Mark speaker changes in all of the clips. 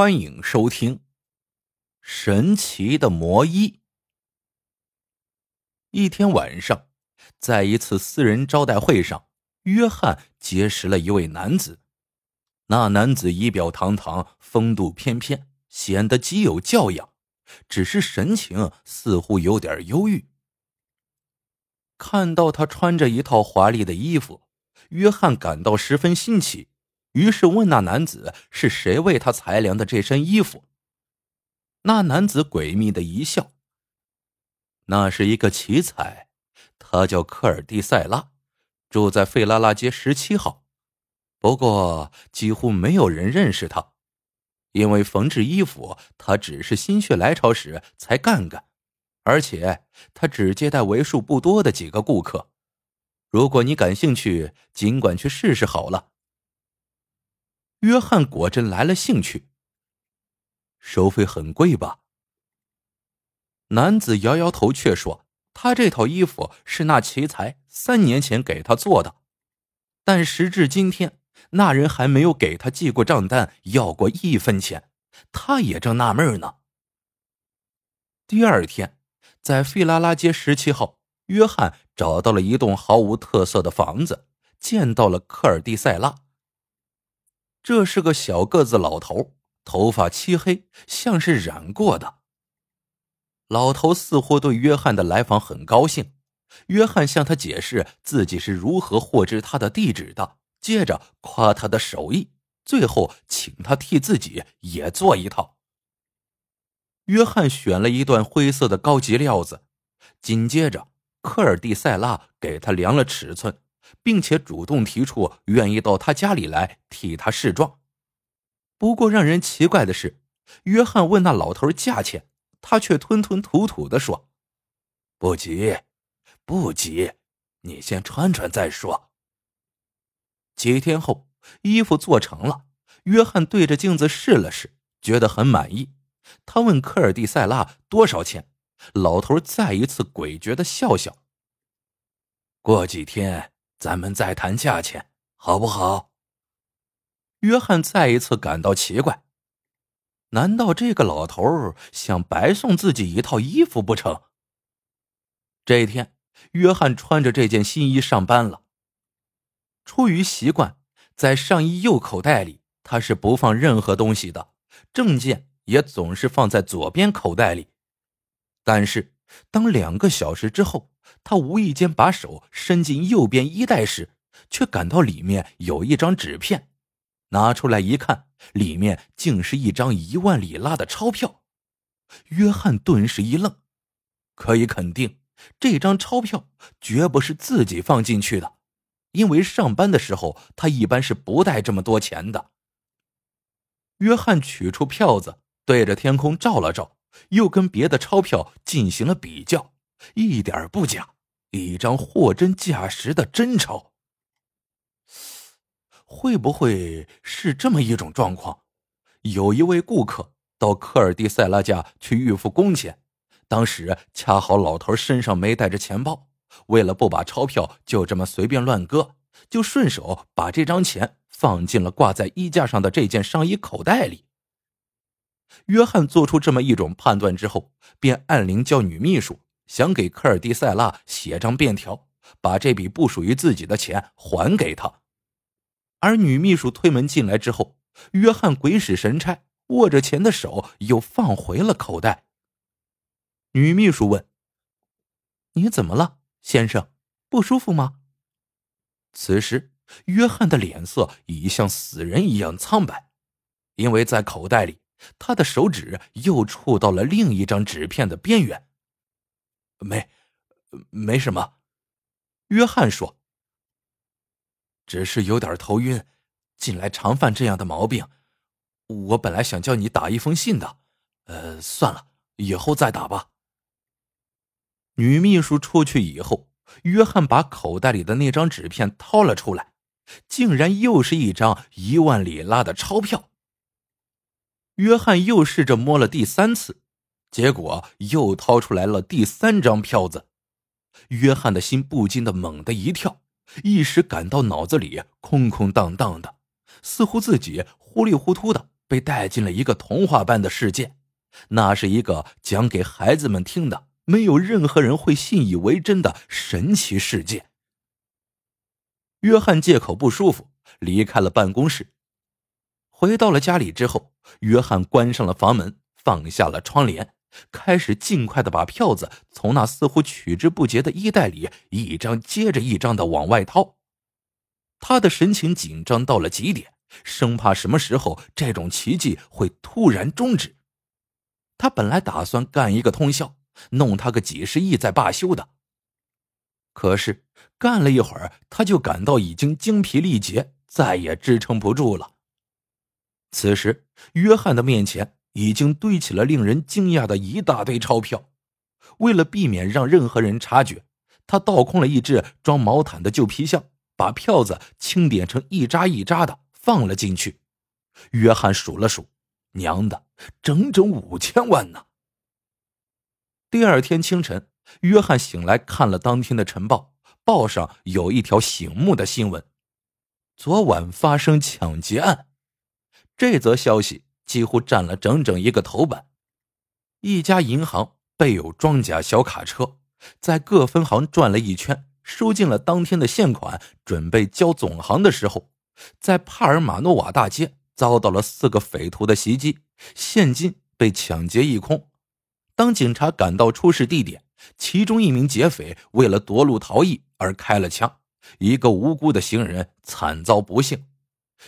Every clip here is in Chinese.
Speaker 1: 欢迎收听《神奇的魔衣》。一天晚上，在一次私人招待会上，约翰结识了一位男子。那男子仪表堂堂，风度翩翩，显得极有教养，只是神情似乎有点忧郁。看到他穿着一套华丽的衣服，约翰感到十分新奇。于是问那男子是谁为他裁量的这身衣服。那男子诡秘的一笑。那是一个奇才，他叫科尔蒂塞拉，住在费拉拉街十七号。不过几乎没有人认识他，因为缝制衣服他只是心血来潮时才干干，而且他只接待为数不多的几个顾客。如果你感兴趣，尽管去试试好了。约翰果真来了兴趣。收费很贵吧？男子摇摇头，却说：“他这套衣服是那奇才三年前给他做的，但时至今天，那人还没有给他记过账单，要过一分钱。他也正纳闷呢。”第二天，在费拉拉街十七号，约翰找到了一栋毫无特色的房子，见到了科尔蒂塞拉。这是个小个子老头，头发漆黑，像是染过的。老头似乎对约翰的来访很高兴。约翰向他解释自己是如何获知他的地址的，接着夸他的手艺，最后请他替自己也做一套。约翰选了一段灰色的高级料子，紧接着科尔蒂塞拉给他量了尺寸。并且主动提出愿意到他家里来替他试装。不过让人奇怪的是，约翰问那老头价钱，他却吞吞吐吐的说：“不急，不急，你先穿穿再说。”几天后，衣服做成了，约翰对着镜子试了试，觉得很满意。他问科尔蒂塞拉多少钱，老头再一次诡谲的笑笑。过几天。咱们再谈价钱，好不好？约翰再一次感到奇怪，难道这个老头想白送自己一套衣服不成？这一天，约翰穿着这件新衣上班了。出于习惯，在上衣右口袋里他是不放任何东西的，证件也总是放在左边口袋里。但是，当两个小时之后，他无意间把手伸进右边衣袋时，却感到里面有一张纸片。拿出来一看，里面竟是一张一万里拉的钞票。约翰顿时一愣，可以肯定，这张钞票绝不是自己放进去的，因为上班的时候他一般是不带这么多钱的。约翰取出票子，对着天空照了照。又跟别的钞票进行了比较，一点不假，一张货真价实的真钞。会不会是这么一种状况？有一位顾客到科尔蒂塞拉家去预付工钱，当时恰好老头身上没带着钱包，为了不把钞票就这么随便乱搁，就顺手把这张钱放进了挂在衣架上的这件上衣口袋里。约翰做出这么一种判断之后，便按铃叫女秘书，想给科尔蒂塞拉写张便条，把这笔不属于自己的钱还给他。而女秘书推门进来之后，约翰鬼使神差，握着钱的手又放回了口袋。女秘书问：“你怎么了，先生？不舒服吗？”此时，约翰的脸色已像死人一样苍白，因为在口袋里。他的手指又触到了另一张纸片的边缘。没，没什么。约翰说：“只是有点头晕，近来常犯这样的毛病。我本来想叫你打一封信的，呃，算了，以后再打吧。”女秘书出去以后，约翰把口袋里的那张纸片掏了出来，竟然又是一张一万里拉的钞票。约翰又试着摸了第三次，结果又掏出来了第三张票子。约翰的心不禁的猛地一跳，一时感到脑子里空空荡荡的，似乎自己糊里糊涂的被带进了一个童话般的世界，那是一个讲给孩子们听的、没有任何人会信以为真的神奇世界。约翰借口不舒服离开了办公室，回到了家里之后，约翰关上了房门，放下了窗帘，开始尽快的把票子从那似乎取之不竭的衣袋里一张接着一张的往外掏。他的神情紧张到了极点，生怕什么时候这种奇迹会突然终止。他本来打算干一个通宵，弄他个几十亿再罢休的。可是干了一会儿，他就感到已经精疲力竭，再也支撑不住了。此时，约翰的面前已经堆起了令人惊讶的一大堆钞票。为了避免让任何人察觉，他倒空了一只装毛毯的旧皮箱，把票子清点成一扎一扎的放了进去。约翰数了数，娘的，整整五千万呢！第二天清晨。约翰醒来，看了当天的晨报，报上有一条醒目的新闻：昨晚发生抢劫案。这则消息几乎占了整整一个头版。一家银行备有装甲小卡车，在各分行转了一圈，收进了当天的现款，准备交总行的时候，在帕尔马诺瓦大街遭到了四个匪徒的袭击，现金被抢劫一空。当警察赶到出事地点，其中一名劫匪为了夺路逃逸而开了枪，一个无辜的行人惨遭不幸。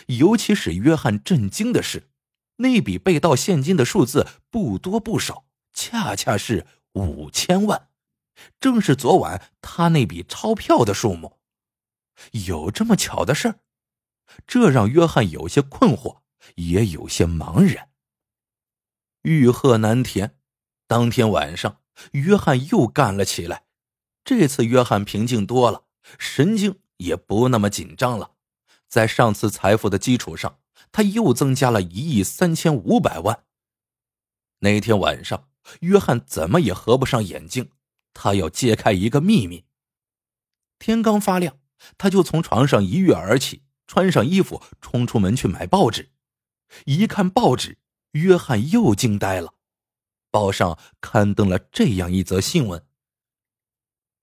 Speaker 1: 尤其使约翰震惊的是，那笔被盗现金的数字不多不少，恰恰是五千万，正是昨晚他那笔钞票的数目。有这么巧的事儿？这让约翰有些困惑，也有些茫然。欲壑难填，当天晚上。约翰又干了起来，这次约翰平静多了，神经也不那么紧张了。在上次财富的基础上，他又增加了一亿三千五百万。那天晚上，约翰怎么也合不上眼睛，他要揭开一个秘密。天刚发亮，他就从床上一跃而起，穿上衣服，冲出门去买报纸。一看报纸，约翰又惊呆了。报上刊登了这样一则新闻：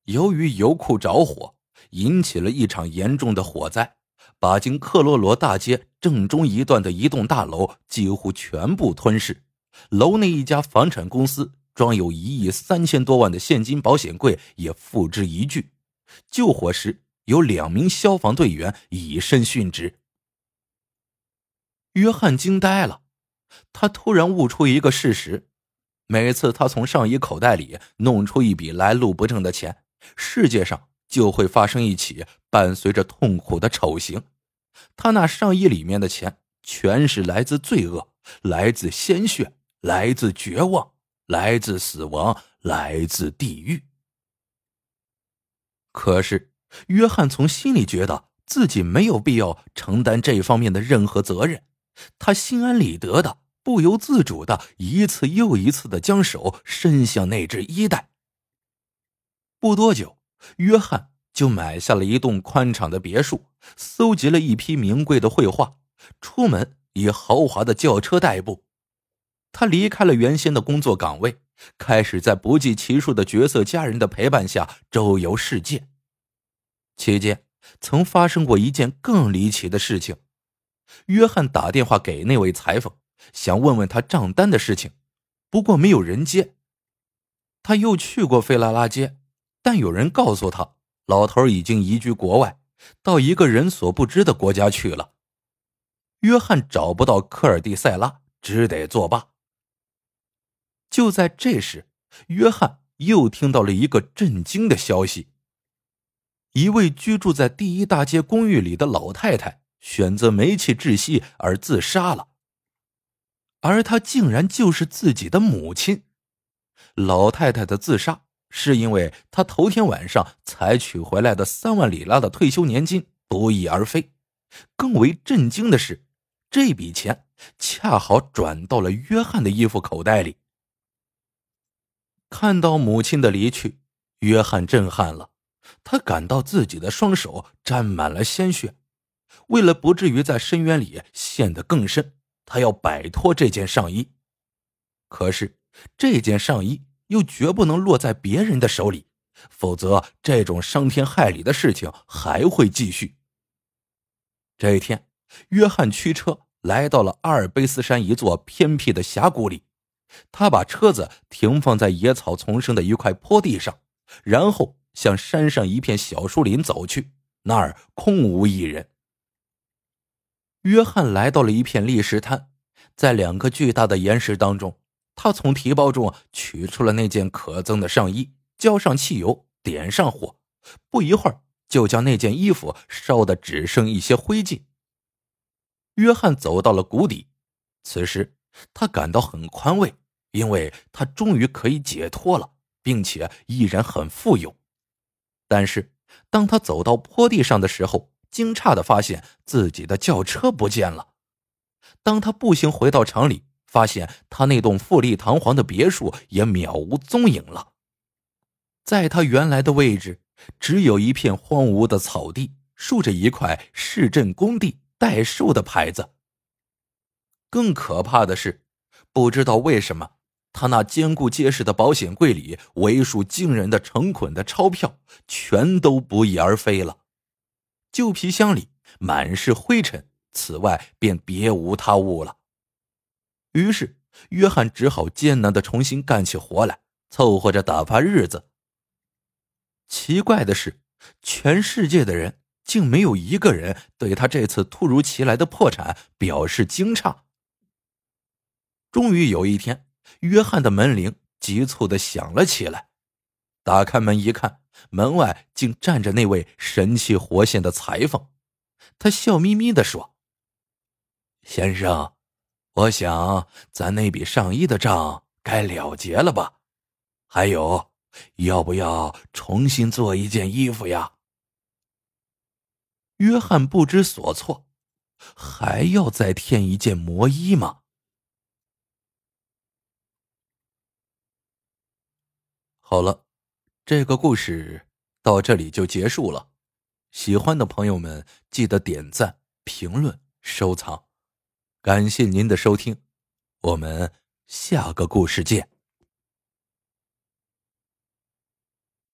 Speaker 1: 由于油库着火，引起了一场严重的火灾，把经克洛罗大街正中一段的一栋大楼几乎全部吞噬。楼内一家房产公司装有一亿三千多万的现金保险柜也付之一炬。救火时有两名消防队员以身殉职。约翰惊呆了，他突然悟出一个事实。每次他从上衣口袋里弄出一笔来路不正的钱，世界上就会发生一起伴随着痛苦的丑行。他那上衣里面的钱，全是来自罪恶，来自鲜血，来自绝望，来自死亡，来自地狱。可是，约翰从心里觉得自己没有必要承担这方面的任何责任，他心安理得的。不由自主的一次又一次的将手伸向那只衣袋。不多久，约翰就买下了一栋宽敞的别墅，搜集了一批名贵的绘画，出门以豪华的轿车代步。他离开了原先的工作岗位，开始在不计其数的角色家人的陪伴下周游世界。期间，曾发生过一件更离奇的事情。约翰打电话给那位裁缝。想问问他账单的事情，不过没有人接。他又去过费拉拉街，但有人告诉他，老头已经移居国外，到一个人所不知的国家去了。约翰找不到科尔蒂塞拉，只得作罢。就在这时，约翰又听到了一个震惊的消息：一位居住在第一大街公寓里的老太太选择煤气窒息而自杀了。而她竟然就是自己的母亲。老太太的自杀是因为他头天晚上才取回来的三万里拉的退休年金不翼而飞。更为震惊的是，这笔钱恰好转到了约翰的衣服口袋里。看到母亲的离去，约翰震撼了，他感到自己的双手沾满了鲜血。为了不至于在深渊里陷得更深。他要摆脱这件上衣。可是这件上衣又绝不能落在别人的手里，否则这种伤天害理的事情还会继续。这一天，约翰驱车来到了阿尔卑斯山一座偏僻的峡谷里，他把车子停放在野草丛生的一块坡地上，然后向山上一片小树林走去。那儿空无一人。约翰来到了一片砾石滩，在两个巨大的岩石当中，他从提包中取出了那件可憎的上衣，浇上汽油，点上火，不一会儿就将那件衣服烧得只剩一些灰烬。约翰走到了谷底，此时他感到很宽慰，因为他终于可以解脱了，并且依然很富有。但是。当他走到坡地上的时候，惊诧的发现自己的轿车不见了。当他步行回到厂里，发现他那栋富丽堂皇的别墅也渺无踪影了。在他原来的位置，只有一片荒芜的草地，竖着一块“市镇工地待售”的牌子。更可怕的是，不知道为什么。他那坚固结实的保险柜里，为数惊人的成捆的钞票全都不翼而飞了。旧皮箱里满是灰尘，此外便别无他物了。于是，约翰只好艰难的重新干起活来，凑合着打发日子。奇怪的是，全世界的人竟没有一个人对他这次突如其来的破产表示惊诧。终于有一天。约翰的门铃急促的响了起来，打开门一看，门外竟站着那位神气活现的裁缝。他笑眯眯的说：“先生，我想咱那笔上衣的账该了结了吧？还有，要不要重新做一件衣服呀？”约翰不知所措，还要再添一件魔衣吗？好了，这个故事到这里就结束了。喜欢的朋友们记得点赞、评论、收藏，感谢您的收听，我们下个故事见。